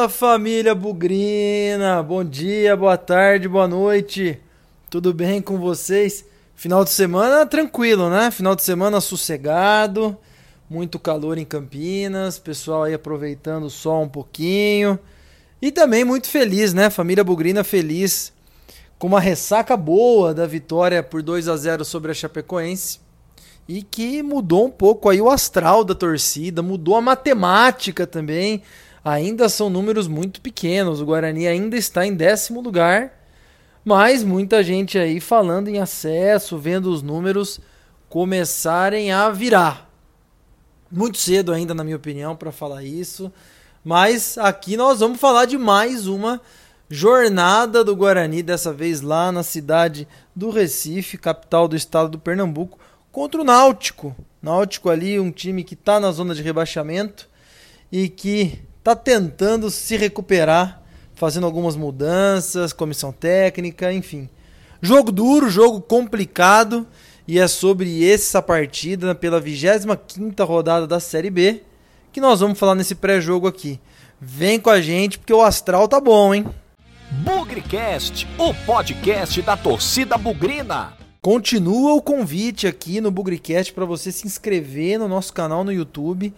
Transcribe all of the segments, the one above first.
Fala família Bugrina, bom dia, boa tarde, boa noite, tudo bem com vocês? Final de semana tranquilo, né? Final de semana sossegado, muito calor em Campinas, pessoal aí aproveitando o sol um pouquinho e também muito feliz, né? Família Bugrina feliz com uma ressaca boa da vitória por 2 a 0 sobre a Chapecoense e que mudou um pouco aí o astral da torcida, mudou a matemática também. Ainda são números muito pequenos, o Guarani ainda está em décimo lugar, mas muita gente aí falando em acesso, vendo os números começarem a virar. Muito cedo ainda, na minha opinião, para falar isso, mas aqui nós vamos falar de mais uma jornada do Guarani, dessa vez lá na cidade do Recife, capital do estado do Pernambuco contra o Náutico. Náutico ali, um time que está na zona de rebaixamento e que está tentando se recuperar, fazendo algumas mudanças, comissão técnica, enfim. Jogo duro, jogo complicado e é sobre essa partida pela 25ª rodada da Série B que nós vamos falar nesse pré-jogo aqui. Vem com a gente porque o astral tá bom, hein? Bugrecast, o podcast da torcida bugrina. Continua o convite aqui no Bugricast para você se inscrever no nosso canal no YouTube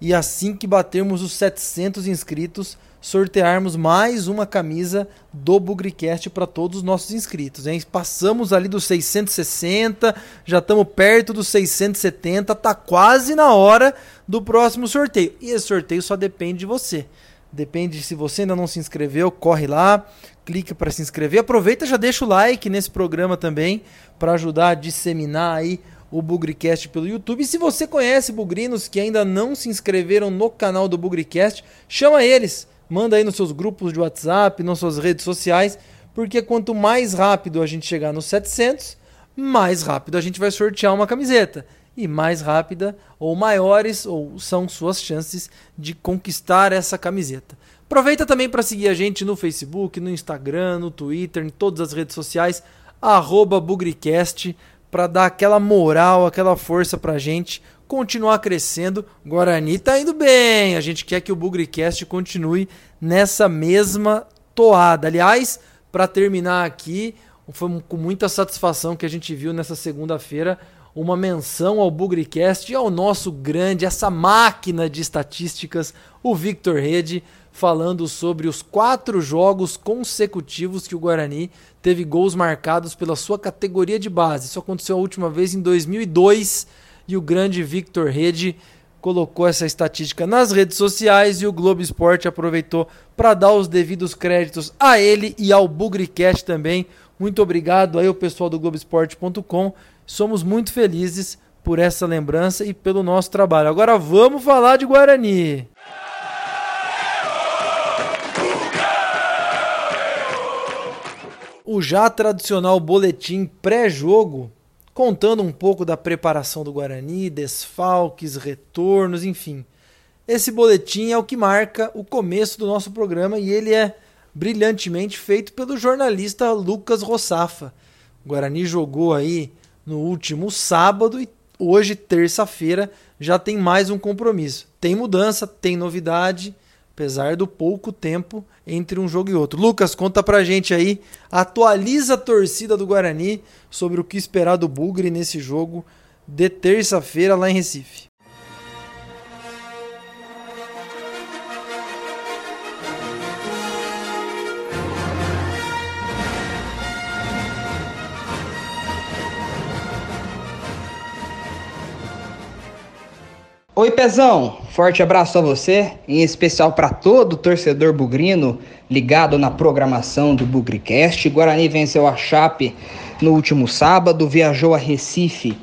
e assim que batermos os 700 inscritos, sortearmos mais uma camisa do Bugricast para todos os nossos inscritos. Hein? Passamos ali dos 660, já estamos perto dos 670, tá quase na hora do próximo sorteio. E esse sorteio só depende de você. Depende se você ainda não se inscreveu, corre lá, clica para se inscrever. Aproveita já deixa o like nesse programa também para ajudar a disseminar aí o Bugricast pelo YouTube. E se você conhece bugrinos que ainda não se inscreveram no canal do Bugricast, chama eles, manda aí nos seus grupos de WhatsApp, nas suas redes sociais, porque quanto mais rápido a gente chegar nos 700, mais rápido a gente vai sortear uma camiseta. E mais rápida ou maiores ou são suas chances de conquistar essa camiseta. Aproveita também para seguir a gente no Facebook, no Instagram, no Twitter, em todas as redes sociais arroba Bugricast, para dar aquela moral, aquela força pra gente continuar crescendo. Guarani tá indo bem, a gente quer que o Bugricast continue nessa mesma toada. Aliás, para terminar aqui, foi com muita satisfação que a gente viu nessa segunda-feira uma menção ao Bugricast e ao nosso grande, essa máquina de estatísticas, o Victor Rede falando sobre os quatro jogos consecutivos que o Guarani teve gols marcados pela sua categoria de base. Isso aconteceu a última vez em 2002 e o grande Victor Rede colocou essa estatística nas redes sociais e o Globo Esporte aproveitou para dar os devidos créditos a ele e ao Bugricast também. Muito obrigado aí ao pessoal do Globoesporte.com. Somos muito felizes por essa lembrança e pelo nosso trabalho. Agora vamos falar de Guarani. O já tradicional boletim pré-jogo, contando um pouco da preparação do Guarani, desfalques, retornos, enfim. Esse boletim é o que marca o começo do nosso programa e ele é brilhantemente feito pelo jornalista Lucas Rossafa. O Guarani jogou aí no último sábado e hoje, terça-feira, já tem mais um compromisso. Tem mudança, tem novidade apesar do pouco tempo entre um jogo e outro. Lucas, conta pra gente aí, atualiza a torcida do Guarani sobre o que esperar do Bugre nesse jogo de terça-feira lá em Recife. Oi, Pezão. Forte abraço a você, em especial para todo torcedor bugrino ligado na programação do Bugricast. Guarani venceu a Chape no último sábado, viajou a Recife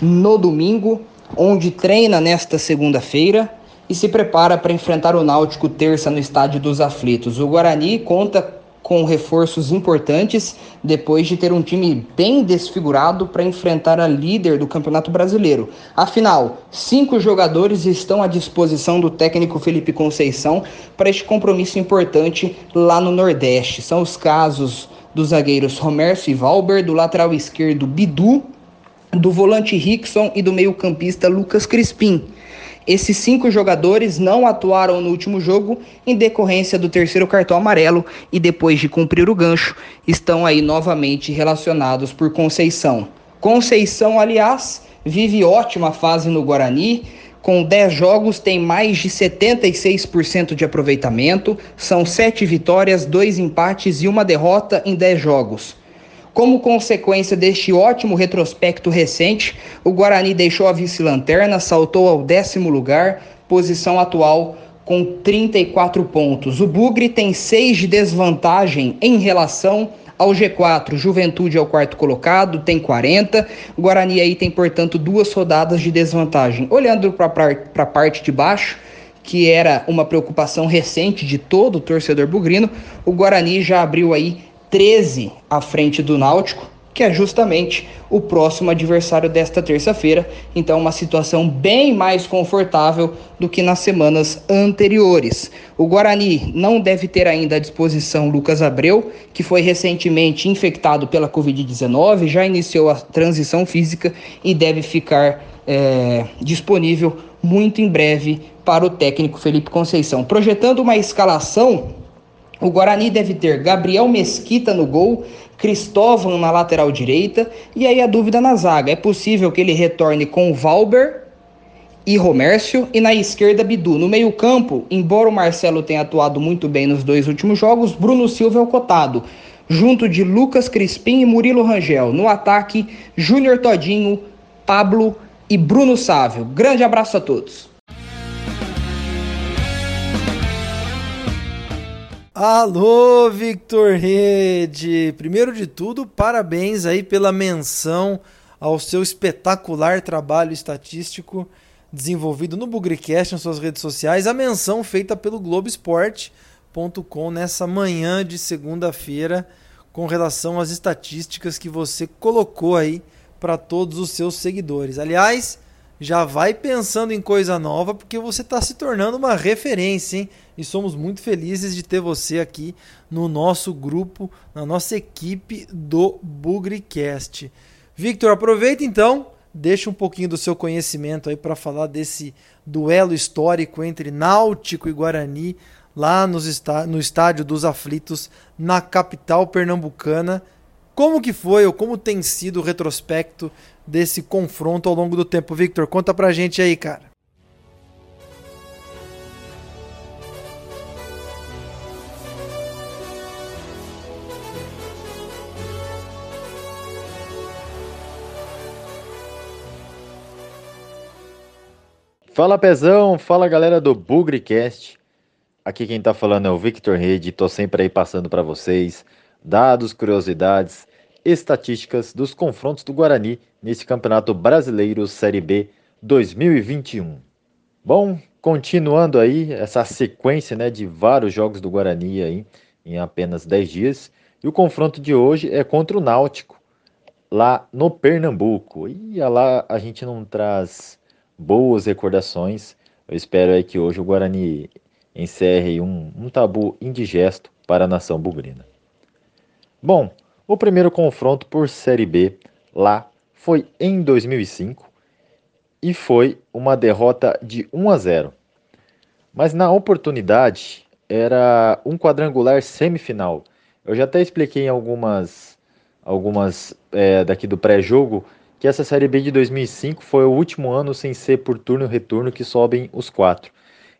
no domingo, onde treina nesta segunda-feira e se prepara para enfrentar o Náutico terça no Estádio dos Aflitos. O Guarani conta com reforços importantes depois de ter um time bem desfigurado para enfrentar a líder do Campeonato Brasileiro. Afinal, cinco jogadores estão à disposição do técnico Felipe Conceição para este compromisso importante lá no Nordeste. São os casos dos zagueiros Romércio e Valber, do lateral esquerdo Bidu, do volante Rickson e do meio-campista Lucas Crispim. Esses cinco jogadores não atuaram no último jogo em decorrência do terceiro cartão amarelo e depois de cumprir o gancho, estão aí novamente relacionados por Conceição. Conceição, aliás, vive ótima fase no Guarani. Com 10 jogos, tem mais de 76% de aproveitamento. São 7 vitórias, 2 empates e uma derrota em 10 jogos. Como consequência deste ótimo retrospecto recente, o Guarani deixou a vice-lanterna, saltou ao décimo lugar, posição atual com 34 pontos. O Bugre tem 6 de desvantagem em relação ao G4. Juventude é o quarto colocado, tem 40. O Guarani aí tem, portanto, duas rodadas de desvantagem. Olhando para a parte de baixo, que era uma preocupação recente de todo o torcedor bugrino, o Guarani já abriu aí 13 à frente do Náutico, que é justamente o próximo adversário desta terça-feira. Então, uma situação bem mais confortável do que nas semanas anteriores. O Guarani não deve ter ainda à disposição Lucas Abreu, que foi recentemente infectado pela Covid-19, já iniciou a transição física e deve ficar é, disponível muito em breve para o técnico Felipe Conceição. Projetando uma escalação o Guarani deve ter Gabriel Mesquita no gol, Cristóvão na lateral direita e aí a dúvida na zaga. É possível que ele retorne com Valber e Romércio e na esquerda Bidu. No meio-campo, embora o Marcelo tenha atuado muito bem nos dois últimos jogos, Bruno Silva é o cotado, junto de Lucas Crispim e Murilo Rangel. No ataque, Júnior Todinho, Pablo e Bruno Sávio. Grande abraço a todos. Alô, Victor Rede! Primeiro de tudo, parabéns aí pela menção ao seu espetacular trabalho estatístico desenvolvido no Bugricast nas suas redes sociais. A menção feita pelo Globoesporte.com nessa manhã de segunda-feira com relação às estatísticas que você colocou aí para todos os seus seguidores. Aliás, já vai pensando em coisa nova porque você está se tornando uma referência, hein? e somos muito felizes de ter você aqui no nosso grupo, na nossa equipe do Bugricast. Victor, aproveita então, deixa um pouquinho do seu conhecimento aí para falar desse duelo histórico entre Náutico e Guarani lá nos está no estádio dos Aflitos na capital pernambucana. Como que foi ou como tem sido o retrospecto desse confronto ao longo do tempo, Victor? Conta pra gente aí, cara. Fala Pezão, fala galera do Bugricast. Aqui quem tá falando é o Victor Rede, tô sempre aí passando para vocês dados, curiosidades, estatísticas dos confrontos do Guarani nesse Campeonato Brasileiro Série B 2021. Bom, continuando aí essa sequência, né, de vários jogos do Guarani aí em apenas 10 dias, e o confronto de hoje é contra o Náutico, lá no Pernambuco. E lá a gente não traz boas recordações. Eu espero aí que hoje o Guarani encerre um, um tabu indigesto para a nação bugrina. Bom, o primeiro confronto por Série B lá foi em 2005 e foi uma derrota de 1 a 0. Mas na oportunidade era um quadrangular semifinal. Eu já até expliquei em algumas algumas é, daqui do pré-jogo que essa Série B de 2005 foi o último ano sem ser por turno e retorno que sobem os quatro.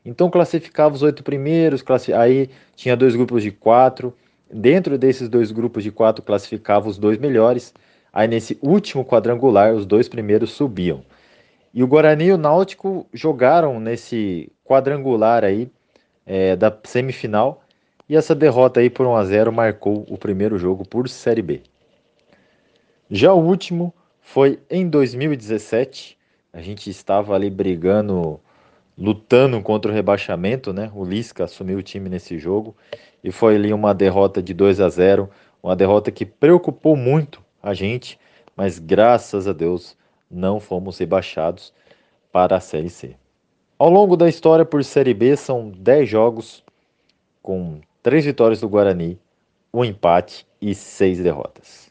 Então classificava os oito primeiros, aí tinha dois grupos de quatro. Dentro desses dois grupos de quatro classificava os dois melhores. Aí nesse último quadrangular os dois primeiros subiam. E o Guarani e o Náutico jogaram nesse quadrangular aí é, da semifinal. E essa derrota aí por 1 a 0 marcou o primeiro jogo por Série B. Já o último foi em 2017. A gente estava ali brigando, lutando contra o rebaixamento, né? O Lisca assumiu o time nesse jogo e foi ali uma derrota de 2 a 0, uma derrota que preocupou muito a gente, mas graças a Deus não fomos rebaixados para a Série C. Ao longo da história por Série B são 10 jogos com 3 vitórias do Guarani, um empate e 6 derrotas.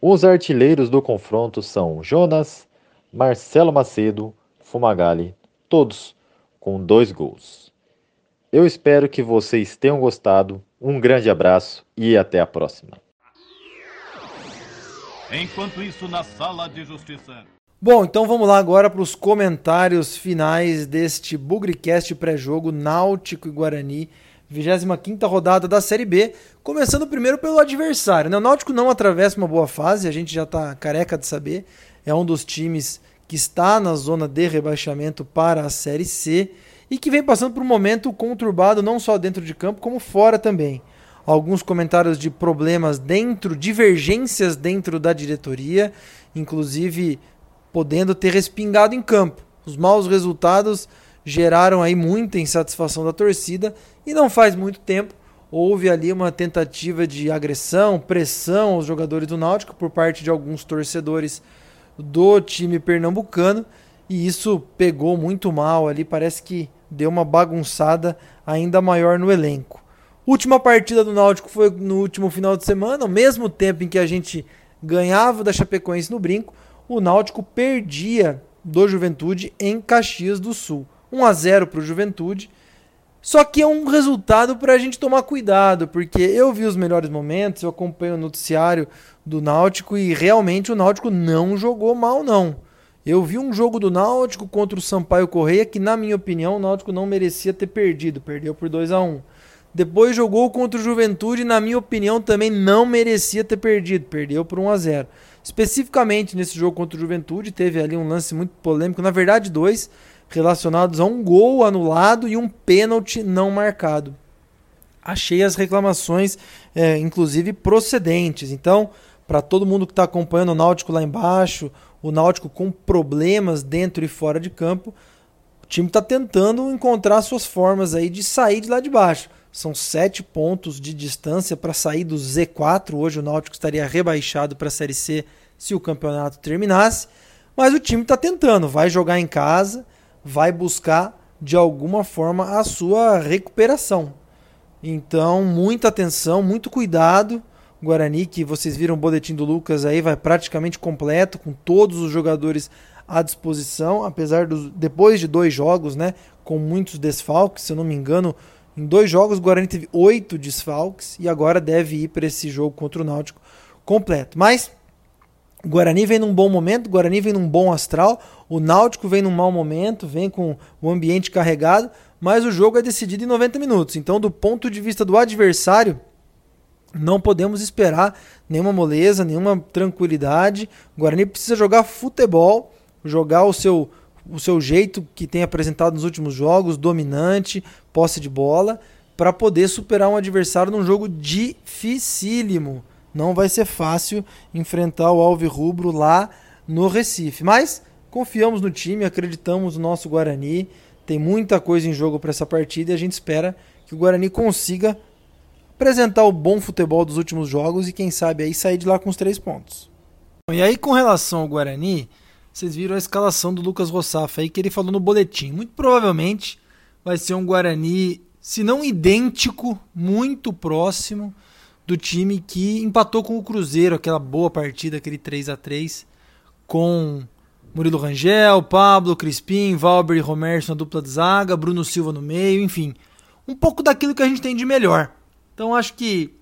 Os artilheiros do confronto são Jonas, Marcelo Macedo, Fumagalli todos com dois gols. Eu espero que vocês tenham gostado. Um grande abraço e até a próxima. Enquanto isso, na sala de justiça. Bom, então vamos lá agora para os comentários finais deste Bugricast pré-jogo Náutico e Guarani, 25 rodada da Série B. Começando primeiro pelo adversário. Né? O Náutico não atravessa uma boa fase, a gente já está careca de saber. É um dos times que está na zona de rebaixamento para a Série C e que vem passando por um momento conturbado não só dentro de campo, como fora também alguns comentários de problemas dentro, divergências dentro da diretoria, inclusive podendo ter respingado em campo. Os maus resultados geraram aí muita insatisfação da torcida e não faz muito tempo houve ali uma tentativa de agressão, pressão aos jogadores do Náutico por parte de alguns torcedores do time pernambucano e isso pegou muito mal ali, parece que deu uma bagunçada ainda maior no elenco. Última partida do Náutico foi no último final de semana, ao mesmo tempo em que a gente ganhava da Chapecoense no brinco, o Náutico perdia do Juventude em Caxias do Sul. 1 a 0 para o Juventude. Só que é um resultado para a gente tomar cuidado, porque eu vi os melhores momentos, eu acompanho o noticiário do Náutico e realmente o Náutico não jogou mal, não. Eu vi um jogo do Náutico contra o Sampaio Correia que, na minha opinião, o Náutico não merecia ter perdido, perdeu por 2 a 1 depois jogou contra o Juventude, na minha opinião, também não merecia ter perdido. Perdeu por 1 a 0. Especificamente nesse jogo contra o Juventude, teve ali um lance muito polêmico, na verdade, dois, relacionados a um gol anulado e um pênalti não marcado. Achei as reclamações, é, inclusive, procedentes. Então, para todo mundo que está acompanhando o Náutico lá embaixo, o Náutico com problemas dentro e fora de campo, o time está tentando encontrar suas formas aí de sair de lá de baixo. São sete pontos de distância para sair do Z4. Hoje o Náutico estaria rebaixado para a Série C se o campeonato terminasse. Mas o time está tentando, vai jogar em casa, vai buscar de alguma forma a sua recuperação. Então, muita atenção, muito cuidado. Guarani, que vocês viram o boletim do Lucas aí, vai praticamente completo, com todos os jogadores à disposição, apesar dos depois de dois jogos, né, com muitos desfalques, se eu não me engano, em dois jogos, o Guarani teve oito desfalques e agora deve ir para esse jogo contra o Náutico completo. Mas o Guarani vem num bom momento, o Guarani vem num bom astral, o Náutico vem num mau momento, vem com o ambiente carregado, mas o jogo é decidido em 90 minutos. Então, do ponto de vista do adversário, não podemos esperar nenhuma moleza, nenhuma tranquilidade. O Guarani precisa jogar futebol, jogar o seu o seu jeito que tem apresentado nos últimos jogos, dominante, posse de bola, para poder superar um adversário num jogo dificílimo. Não vai ser fácil enfrentar o Alvi Rubro lá no Recife, mas confiamos no time, acreditamos no nosso Guarani. Tem muita coisa em jogo para essa partida e a gente espera que o Guarani consiga apresentar o bom futebol dos últimos jogos e quem sabe aí sair de lá com os três pontos. E aí com relação ao Guarani, vocês viram a escalação do Lucas Rossafa aí que ele falou no boletim. Muito provavelmente vai ser um Guarani, se não idêntico, muito próximo do time que empatou com o Cruzeiro, aquela boa partida, aquele 3 a 3 com Murilo Rangel, Pablo, Crispim, Valber e Romerson na dupla de zaga, Bruno Silva no meio, enfim. Um pouco daquilo que a gente tem de melhor. Então acho que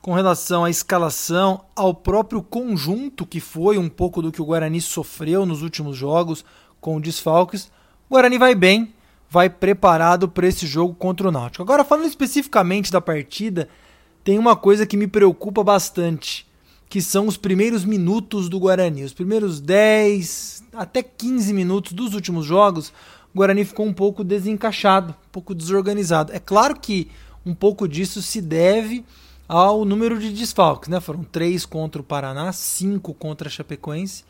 com relação à escalação, ao próprio conjunto que foi um pouco do que o Guarani sofreu nos últimos jogos com desfalques. O Guarani vai bem, vai preparado para esse jogo contra o Náutico. Agora, falando especificamente da partida, tem uma coisa que me preocupa bastante, que são os primeiros minutos do Guarani. Os primeiros 10 até 15 minutos dos últimos jogos, o Guarani ficou um pouco desencaixado, um pouco desorganizado. É claro que um pouco disso se deve ao número de desfalques, né? Foram três contra o Paraná, cinco contra a Chapecoense.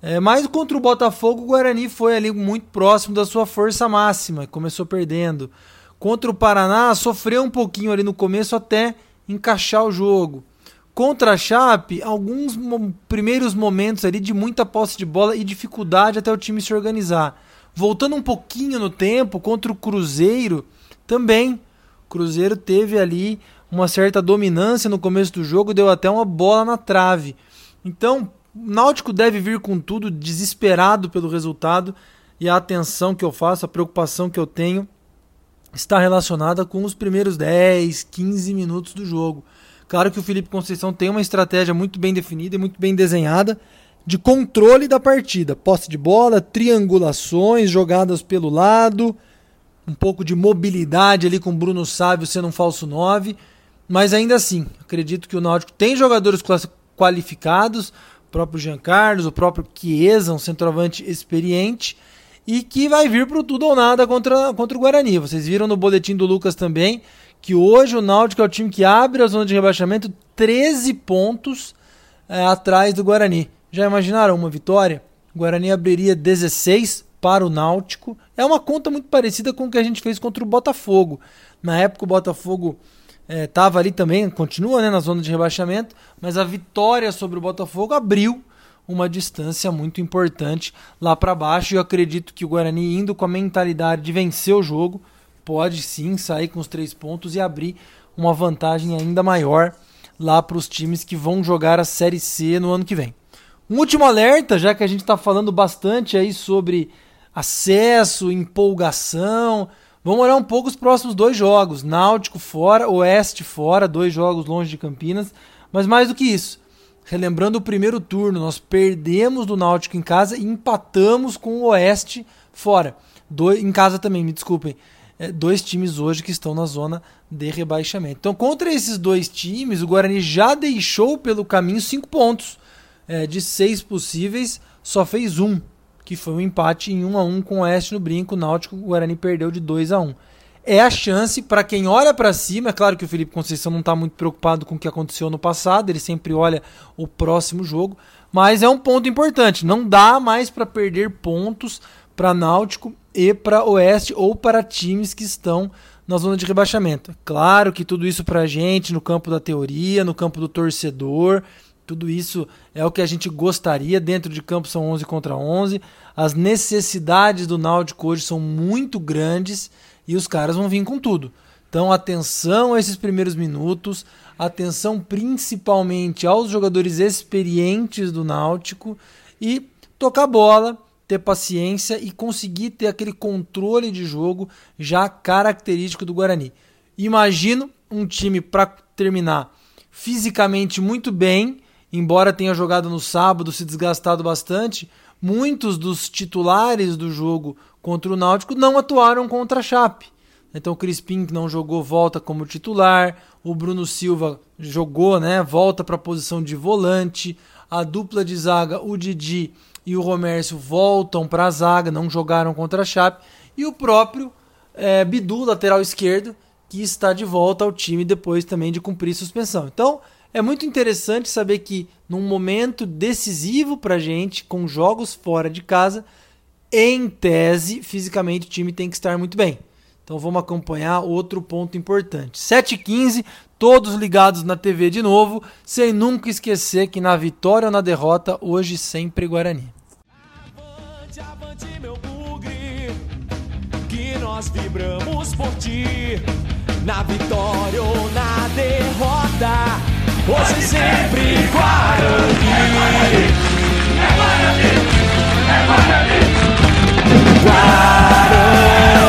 É, mas contra o Botafogo, o Guarani foi ali muito próximo da sua força máxima, começou perdendo. Contra o Paraná, sofreu um pouquinho ali no começo até encaixar o jogo. Contra a Chape, alguns primeiros momentos ali de muita posse de bola e dificuldade até o time se organizar. Voltando um pouquinho no tempo, contra o Cruzeiro, também. Cruzeiro teve ali uma certa dominância no começo do jogo, deu até uma bola na trave. Então, o Náutico deve vir com tudo, desesperado pelo resultado, e a atenção que eu faço, a preocupação que eu tenho está relacionada com os primeiros 10, 15 minutos do jogo. Claro que o Felipe Conceição tem uma estratégia muito bem definida e muito bem desenhada de controle da partida. Posse de bola, triangulações, jogadas pelo lado, um pouco de mobilidade ali com Bruno Sávio sendo um falso 9. Mas ainda assim, acredito que o Náutico tem jogadores qualificados, o próprio Jean Carlos, o próprio Chiesa, um centroavante experiente, e que vai vir para o tudo ou nada contra, contra o Guarani. Vocês viram no boletim do Lucas também que hoje o Náutico é o time que abre a zona de rebaixamento 13 pontos é, atrás do Guarani. Já imaginaram uma vitória? O Guarani abriria 16 para o Náutico. É uma conta muito parecida com o que a gente fez contra o Botafogo. Na época o Botafogo estava é, ali também, continua né, na zona de rebaixamento, mas a vitória sobre o Botafogo abriu uma distância muito importante lá para baixo. E eu acredito que o Guarani, indo com a mentalidade de vencer o jogo, pode sim sair com os três pontos e abrir uma vantagem ainda maior lá para os times que vão jogar a Série C no ano que vem. Um último alerta, já que a gente está falando bastante aí sobre acesso, empolgação. Vamos olhar um pouco os próximos dois jogos: Náutico fora, Oeste fora, dois jogos longe de Campinas. Mas mais do que isso, relembrando o primeiro turno, nós perdemos do Náutico em casa e empatamos com o Oeste fora. Do, em casa também, me desculpem é, dois times hoje que estão na zona de rebaixamento. Então, contra esses dois times, o Guarani já deixou pelo caminho cinco pontos. É, de seis possíveis, só fez um, que foi um empate em 1 um a 1 um com o Oeste no Brinco. O Náutico, o Guarani perdeu de 2 a 1 um. É a chance para quem olha para cima. É claro que o Felipe Conceição não está muito preocupado com o que aconteceu no passado, ele sempre olha o próximo jogo. Mas é um ponto importante. Não dá mais para perder pontos para Náutico e para Oeste ou para times que estão na zona de rebaixamento. Claro que tudo isso para a gente, no campo da teoria, no campo do torcedor, tudo isso é o que a gente gostaria. Dentro de campo são 11 contra 11. As necessidades do Náutico hoje são muito grandes e os caras vão vir com tudo. Então, atenção a esses primeiros minutos, atenção principalmente aos jogadores experientes do Náutico e tocar bola, ter paciência e conseguir ter aquele controle de jogo já característico do Guarani. Imagino um time para terminar fisicamente muito bem, embora tenha jogado no sábado, se desgastado bastante. Muitos dos titulares do jogo contra o Náutico não atuaram contra a Chape. Então o Crispim que não jogou volta como titular, o Bruno Silva jogou, né, volta para a posição de volante, a dupla de zaga, o Didi e o Romércio voltam para a zaga, não jogaram contra a Chape. E o próprio é, Bidu, lateral esquerdo, que está de volta ao time depois também de cumprir suspensão. Então é muito interessante saber que num momento decisivo para gente, com jogos fora de casa, em tese, fisicamente o time tem que estar muito bem. Então vamos acompanhar outro ponto importante. 7h15, todos ligados na TV de novo, sem nunca esquecer que na vitória ou na derrota, hoje sempre Guarani. Avante, avante, meu bugre, que nós vibramos por ti. Na vitória ou na derrota, hoje e sempre Guarani. É Guarani, é Guarani, Guarani.